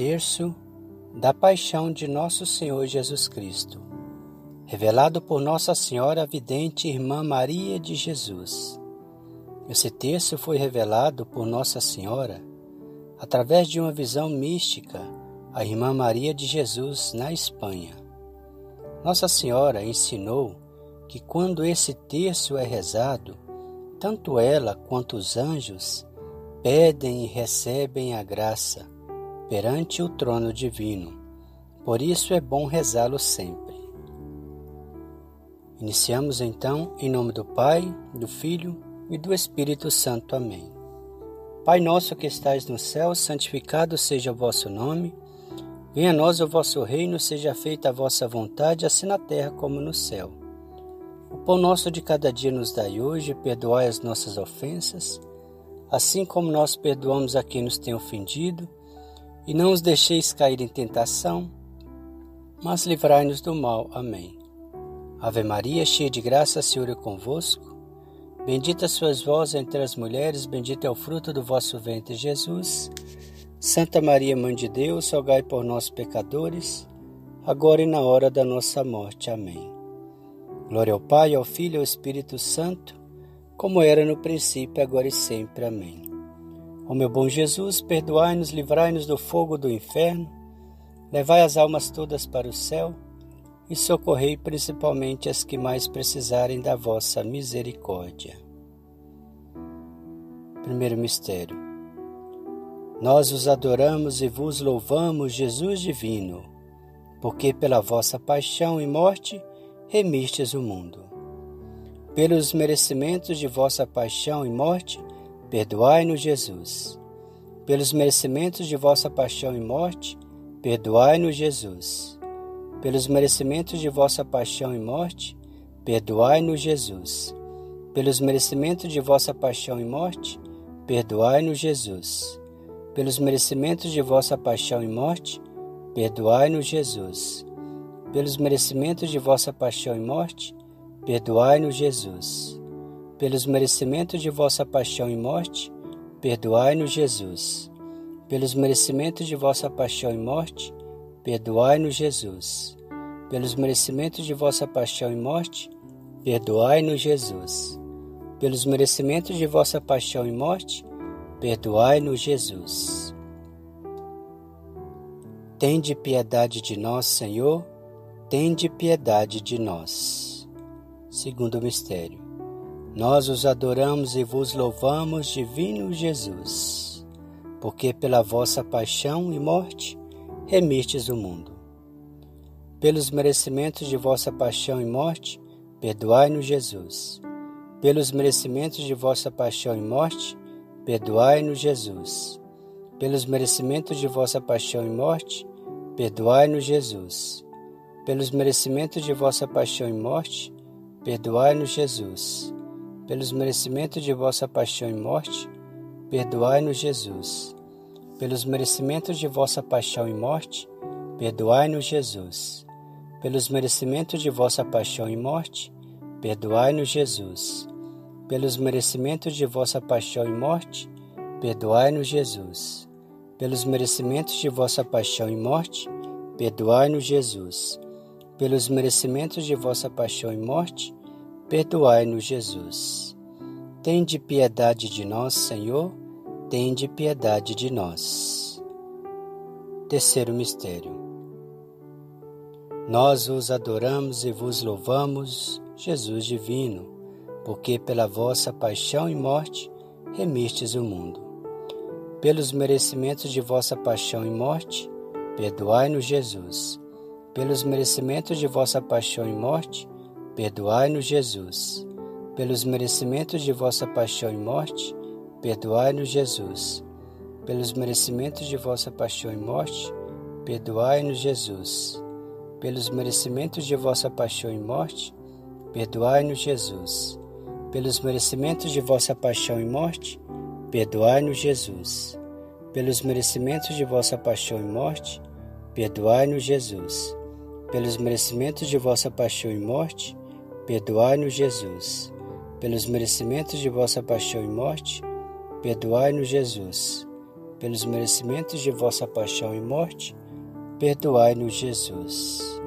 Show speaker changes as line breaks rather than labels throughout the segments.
terço da paixão de nosso Senhor Jesus Cristo, revelado por Nossa Senhora Vidente Irmã Maria de Jesus. Esse terço foi revelado por Nossa Senhora através de uma visão mística à Irmã Maria de Jesus na Espanha. Nossa Senhora ensinou que quando esse terço é rezado, tanto ela quanto os anjos pedem e recebem a graça perante o trono divino. Por isso é bom rezá-lo sempre. Iniciamos então em nome do Pai, do Filho e do Espírito Santo. Amém. Pai nosso que estais no céu, santificado seja o vosso nome. Venha a nós o vosso reino, seja feita a vossa vontade, assim na terra como no céu. O pão nosso de cada dia nos dai hoje, perdoai as nossas ofensas, assim como nós perdoamos a quem nos tem ofendido, e não os deixeis cair em tentação, mas livrai-nos do mal. Amém. Ave Maria, cheia de graça, Senhor é convosco. Bendita sois vós entre as mulheres, bendito é o fruto do vosso ventre, Jesus. Santa Maria, Mãe de Deus, rogai por nós, pecadores, agora e na hora da nossa morte. Amém. Glória ao Pai, ao Filho e ao Espírito Santo, como era no princípio, agora e sempre. Amém. Ó meu bom Jesus, perdoai-nos, livrai-nos do fogo do inferno, levai as almas todas para o céu e socorrei principalmente as que mais precisarem da vossa misericórdia. Primeiro mistério. Nós os adoramos e vos louvamos, Jesus divino, porque pela vossa paixão e morte remistes o mundo. Pelos merecimentos de vossa paixão e morte, perdoai-nos, Jesus. Pelos merecimentos de vossa paixão e morte, perdoai-nos, Jesus. Pelos merecimentos de vossa paixão e morte, perdoai-nos, Jesus. Pelos merecimentos de vossa paixão e morte, perdoai-nos, Jesus. Pelos merecimentos de vossa paixão e morte, perdoai-nos, Jesus. Pelos merecimentos de vossa paixão e morte, perdoai-nos, Jesus. Pelos merecimentos de vossa paixão e morte, perdoai-nos, Jesus. Pelos merecimentos de vossa paixão e morte, perdoai-nos, Jesus. Pelos merecimentos de vossa paixão e morte, perdoai-nos, Jesus. Pelos merecimentos de vossa paixão e morte, perdoai-nos, Jesus. Tende piedade de nós, Senhor, tende piedade de nós. Segundo mistério. Nós os adoramos e vos louvamos, divino Jesus, porque pela vossa paixão e morte remistes o mundo. Pelos merecimentos de vossa paixão e morte, perdoai-nos, Jesus. Pelos merecimentos de vossa paixão e morte, perdoai-nos, Jesus. Pelos merecimentos de vossa paixão e morte, perdoai-nos, Jesus. Pelos merecimentos de vossa paixão e morte, Perdoai-nos, Jesus, pelos merecimentos de vossa paixão e morte. Perdoai-nos, Jesus, pelos merecimentos de vossa paixão e morte. Perdoai-nos, Jesus, pelos merecimentos de vossa paixão e morte. Perdoai-nos, Jesus, pelos merecimentos de vossa paixão e morte. Perdoai-nos, Jesus, pelos merecimentos de vossa paixão e morte. Perdoai-nos, Jesus pelos merecimentos de vossa paixão e morte, perdoai-nos, Jesus. Tende piedade de nós, Senhor, tende piedade de nós. Terceiro mistério. Nós os adoramos e vos louvamos, Jesus divino, porque pela vossa paixão e morte remistes o mundo. Pelos merecimentos de vossa paixão e morte, perdoai-nos, Jesus pelos merecimentos de vossa paixão e morte, perdoai-nos, Jesus. Pelos merecimentos de vossa paixão e morte, perdoai-nos, Jesus. Pelos merecimentos de vossa paixão e morte, perdoai-nos, Jesus. Pelos merecimentos de vossa paixão e morte, perdoai-nos, Jesus. Pelos merecimentos de vossa paixão e morte, perdoai-nos, Jesus. Pelos merecimentos de vossa paixão e morte, perdoai-nos, Jesus pelos merecimentos de vossa paixão e morte, perdoai-nos, Jesus. Pelos merecimentos de vossa paixão e morte, perdoai-nos, Jesus. pelos merecimentos de vossa paixão e morte, perdoai-nos, Jesus.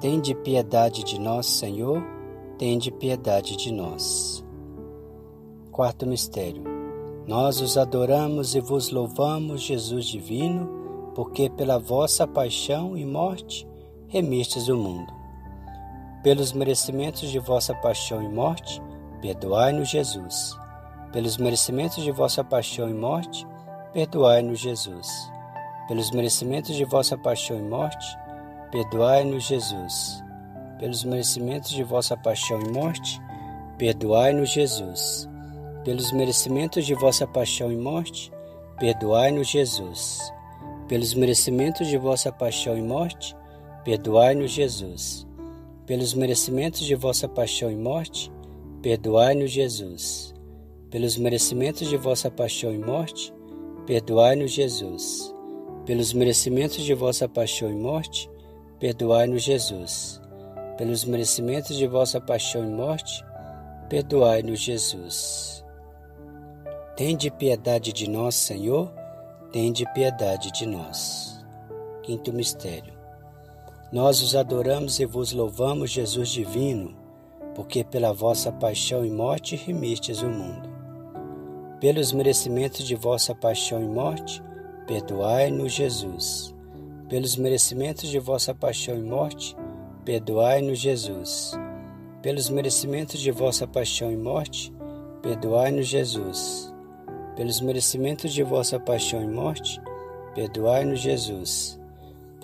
Tende piedade de nós, Senhor, tende piedade de nós. Quarto mistério. Nós os adoramos e vos louvamos, Jesus divino, porque pela vossa paixão e morte remistes o mundo. Pelos merecimentos de vossa paixão e morte, perdoai-nos, Jesus. Pelos merecimentos de vossa paixão e morte, perdoai-nos, Jesus. Pelos merecimentos de vossa paixão e morte, perdoai-nos, Jesus. Pelos merecimentos de vossa paixão e morte, perdoai-nos, Jesus. Pelos merecimentos de vossa paixão e morte, perdoai-nos, Jesus. Pelos merecimentos de vossa paixão e morte, perdoai-nos, Jesus. Pelos merecimentos de vossa paixão e morte, perdoai-nos, Jesus. Pelos merecimentos de vossa paixão e morte, perdoai-nos, Jesus. Pelos merecimentos de vossa paixão e morte, perdoai-nos, Jesus. Pelos merecimentos de vossa paixão e morte, perdoai-nos, Jesus. Tende piedade de nós, Senhor, tende piedade de nós. Quinto mistério. Nós os adoramos e vos louvamos, Jesus divino, porque pela vossa paixão e morte remistes o mundo. Pelos merecimentos de vossa paixão e morte, perdoai-nos, Jesus. Pelos merecimentos de vossa paixão e morte, perdoai-nos, Jesus. Pelos merecimentos de vossa paixão e morte, perdoai-nos, Jesus. Pelos merecimentos de vossa paixão e morte, perdoai-nos, Jesus.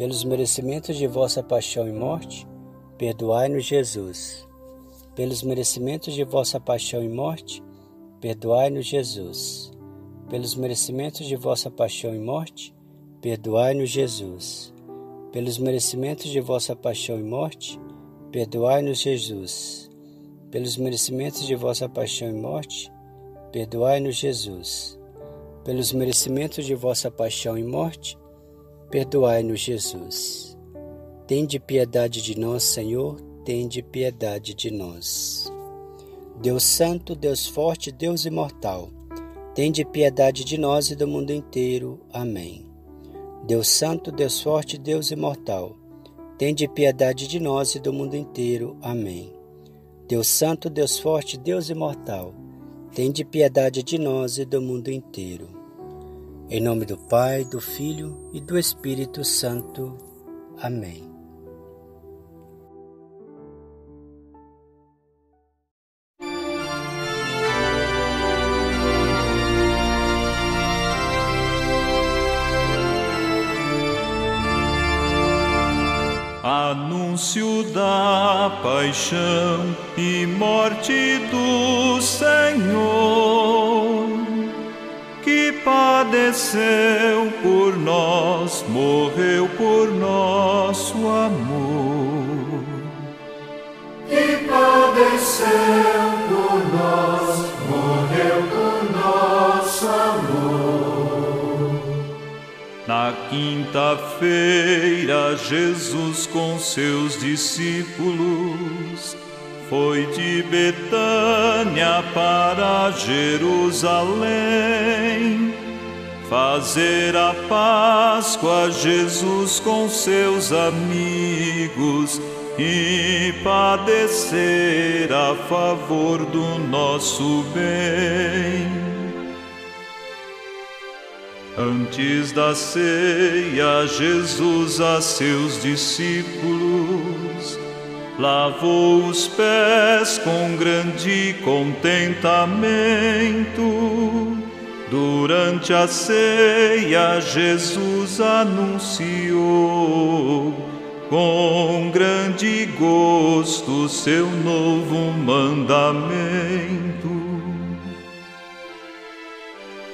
Pelos merecimentos de vossa paixão e morte, perdoai-nos, Jesus. Pelos merecimentos de vossa paixão e morte, perdoai-nos, Jesus. Pelos merecimentos de vossa paixão e morte, perdoai-nos, Jesus. Pelos merecimentos de vossa paixão e morte, perdoai-nos, Jesus. Pelos merecimentos de vossa paixão e morte, perdoai-nos, Jesus. Pelos merecimentos de vossa paixão e morte, perdoai-nos, Jesus. Tende piedade de nós, Senhor, tende piedade de nós. Deus Santo, Deus Forte, Deus Imortal, tende piedade de nós e do mundo inteiro. Amém. Deus Santo, Deus Forte, Deus Imortal, tende piedade de nós e do mundo inteiro. Amém. Deus Santo, Deus Forte, Deus Imortal, tende piedade de nós e do mundo inteiro. Em nome do Pai, do Filho e do Espírito Santo. Amém.
Anúncio da paixão e morte do Senhor, padeceu por nós, morreu por nosso amor.
Que padeceu por nós, morreu por nosso amor.
Na quinta-feira, Jesus com seus discípulos foi de Betânia para Jerusalém. Fazer a Páscoa, Jesus com seus amigos e padecer a favor do nosso bem. Antes da ceia, Jesus a seus discípulos lavou os pés com grande contentamento. Durante a ceia, Jesus anunciou com grande gosto seu novo mandamento.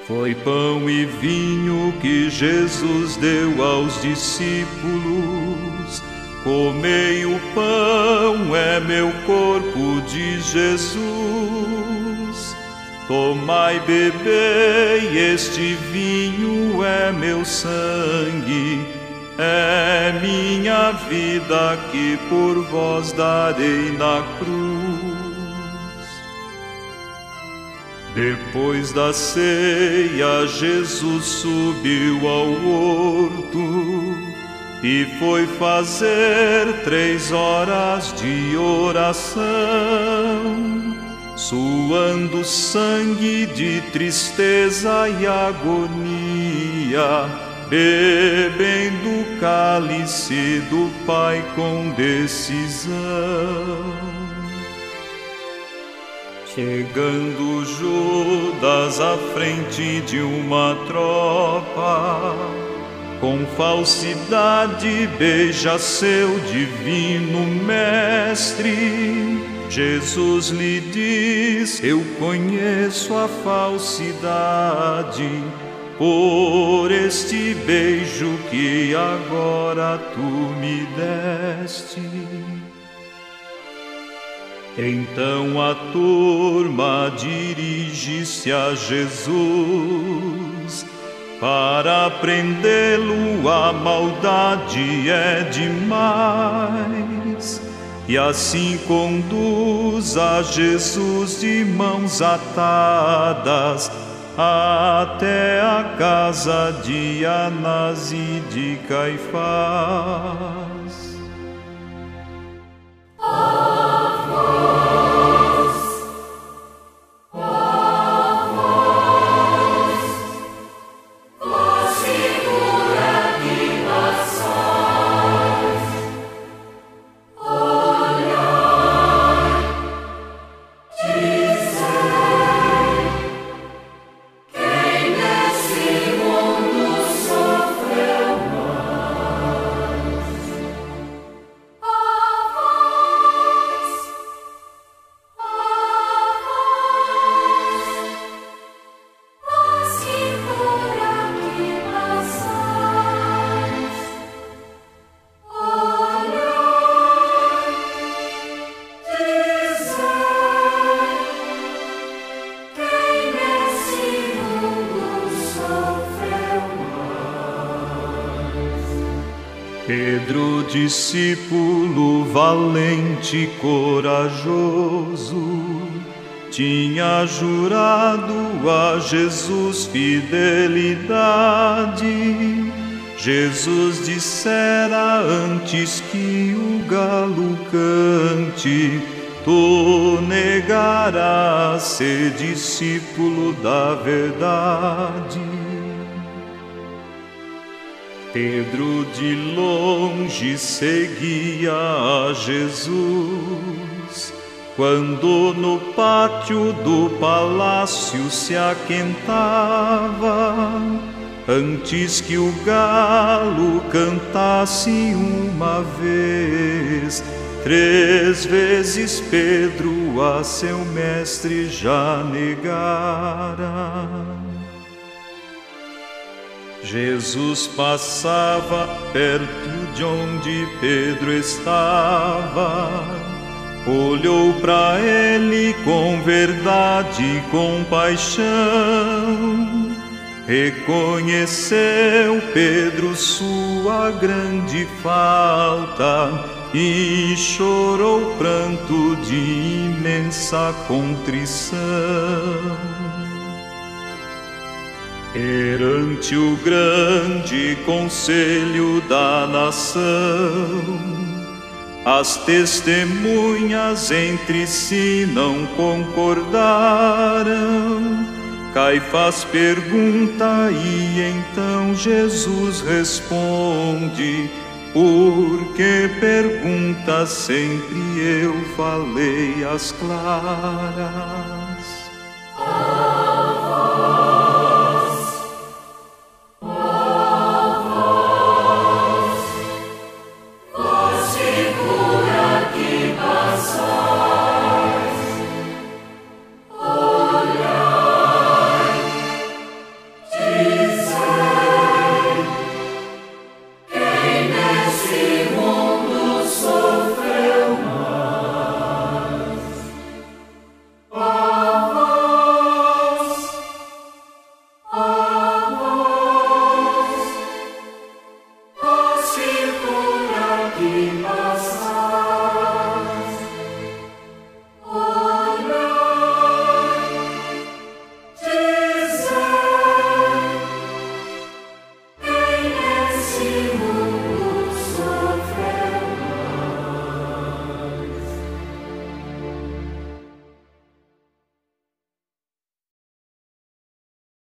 Foi pão e vinho que Jesus deu aos discípulos. Comei o pão, é meu corpo de Jesus. Tomai, bebei, este vinho é meu sangue, é minha vida que por vós darei na cruz. Depois da ceia, Jesus subiu ao horto e foi fazer três horas de oração, suando sangue de tristeza e agonia, bebendo o cálice do Pai com decisão. Chegando Judas à frente de uma tropa, com falsidade beija seu divino mestre. Jesus lhe diz: Eu conheço a falsidade, por este beijo que agora tu me deste. Então a turma dirige-se a Jesus. Para prendê-lo a maldade é demais. E assim conduz a Jesus de mãos atadas até a casa de Anás e de Caifás. Pedro, valente corajoso, tinha jurado a Jesus fidelidade. Jesus dissera antes que o galo cante, tu negarás ser discípulo da verdade. Pedro de longe seguia a Jesus, quando no pátio do palácio se aquentava, antes que o galo cantasse uma vez, três vezes Pedro a seu mestre já negara. Jesus passava perto de onde Pedro estava, olhou para ele com verdade e compaixão, reconheceu Pedro sua grande falta e chorou pranto de imensa contrição. Perante o grande conselho da nação, as testemunhas entre si não concordaram. Caifás pergunta e então Jesus responde: Por que pergunta sempre eu falei as claras?